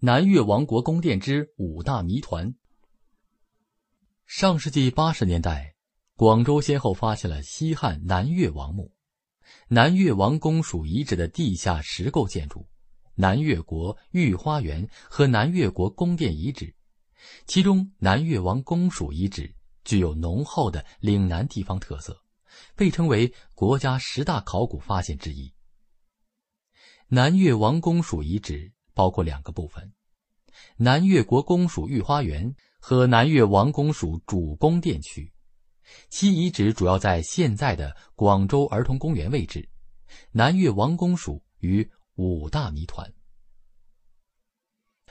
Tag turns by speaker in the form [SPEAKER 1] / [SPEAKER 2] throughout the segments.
[SPEAKER 1] 南越王国宫殿之五大谜团。上世纪八十年代，广州先后发现了西汉南越王墓、南越王宫属遗址的地下石构建筑、南越国御花园和南越国宫殿遗址。其中，南越王宫属遗址具有浓厚的岭南地方特色，被称为国家十大考古发现之一。南越王宫属遗址包括两个部分：南越国宫署御花园和南越王宫署主宫殿区。其遗址主要在现在的广州儿童公园位置。南越王宫属于五大谜团。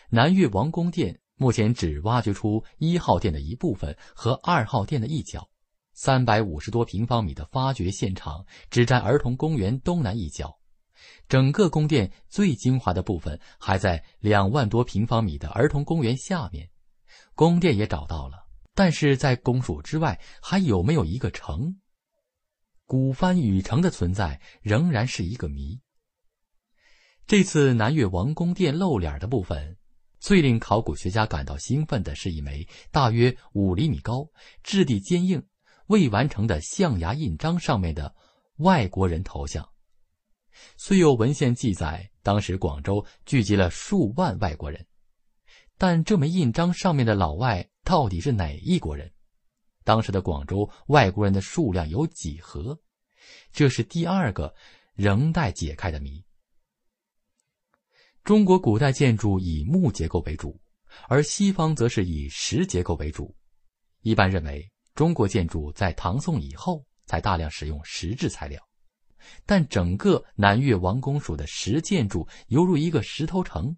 [SPEAKER 1] 南越王宫殿目前只挖掘出一号殿的一部分和二号殿的一角，三百五十多平方米的发掘现场只占儿童公园东南一角。整个宫殿最精华的部分还在两万多平方米的儿童公园下面，宫殿也找到了，但是在宫署之外还有没有一个城？古番禺城的存在仍然是一个谜。这次南越王宫殿露脸的部分，最令考古学家感到兴奋的是一枚大约五厘米高、质地坚硬、未完成的象牙印章上面的外国人头像。虽有文献记载，当时广州聚集了数万外国人，但这枚印章上面的老外到底是哪一国人？当时的广州外国人的数量有几何？这是第二个仍待解开的谜。中国古代建筑以木结构为主，而西方则是以石结构为主。一般认为，中国建筑在唐宋以后才大量使用石质材料。但整个南越王宫属的石建筑犹如一个石头城，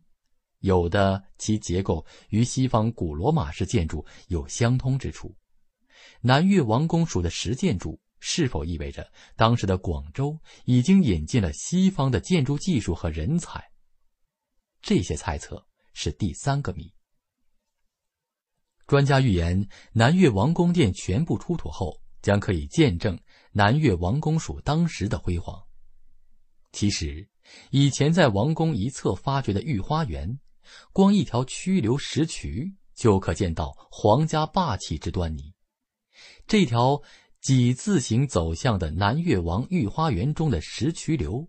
[SPEAKER 1] 有的其结构与西方古罗马式建筑有相通之处。南越王宫属的石建筑是否意味着当时的广州已经引进了西方的建筑技术和人才？这些猜测是第三个谜。专家预言，南越王宫殿全部出土后，将可以见证。南越王宫属当时的辉煌。其实，以前在王宫一侧发掘的御花园，光一条曲流石渠就可见到皇家霸气之端倪。这条几字形走向的南越王御花园中的石渠流，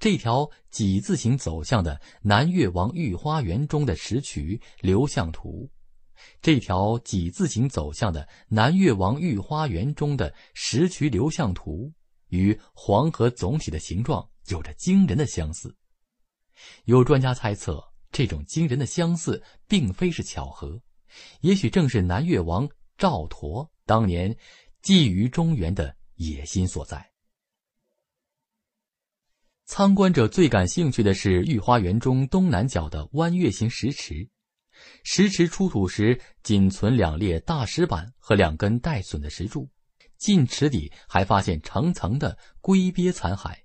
[SPEAKER 1] 这条几字形走向的南越王御花园中的石渠流向图。这条几字形走向的南越王御花园中的石渠流向图，与黄河总体的形状有着惊人的相似。有专家猜测，这种惊人的相似并非是巧合，也许正是南越王赵佗当年觊觎中原的野心所在。参观者最感兴趣的是御花园中东南角的弯月形石池。石池出土时，仅存两列大石板和两根带损的石柱，近池底还发现层层的龟鳖残骸。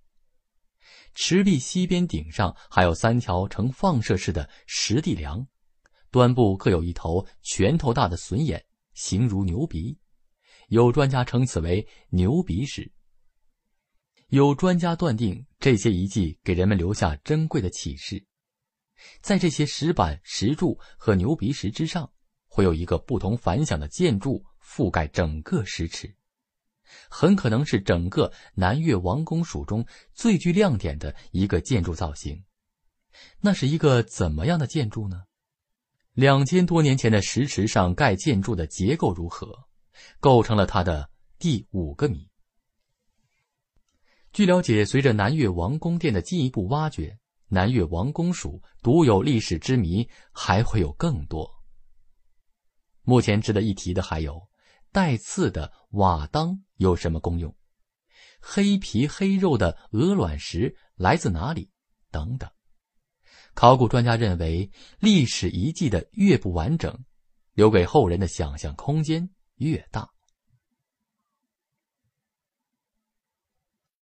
[SPEAKER 1] 池壁西边顶上还有三条呈放射式的石地梁，端部各有一头拳头大的隼眼，形如牛鼻。有专家称此为牛鼻石。有专家断定，这些遗迹给人们留下珍贵的启示。在这些石板、石柱和牛鼻石之上，会有一个不同凡响的建筑覆盖整个石池，很可能是整个南越王宫属中最具亮点的一个建筑造型。那是一个怎么样的建筑呢？两千多年前的石池上盖建筑的结构如何，构成了它的第五个谜。据了解，随着南越王宫殿的进一步挖掘。南越王宫属独有历史之谜还会有更多。目前值得一提的还有，带刺的瓦当有什么功用？黑皮黑肉的鹅卵石来自哪里？等等。考古专家认为，历史遗迹的越不完整，留给后人的想象空间越大。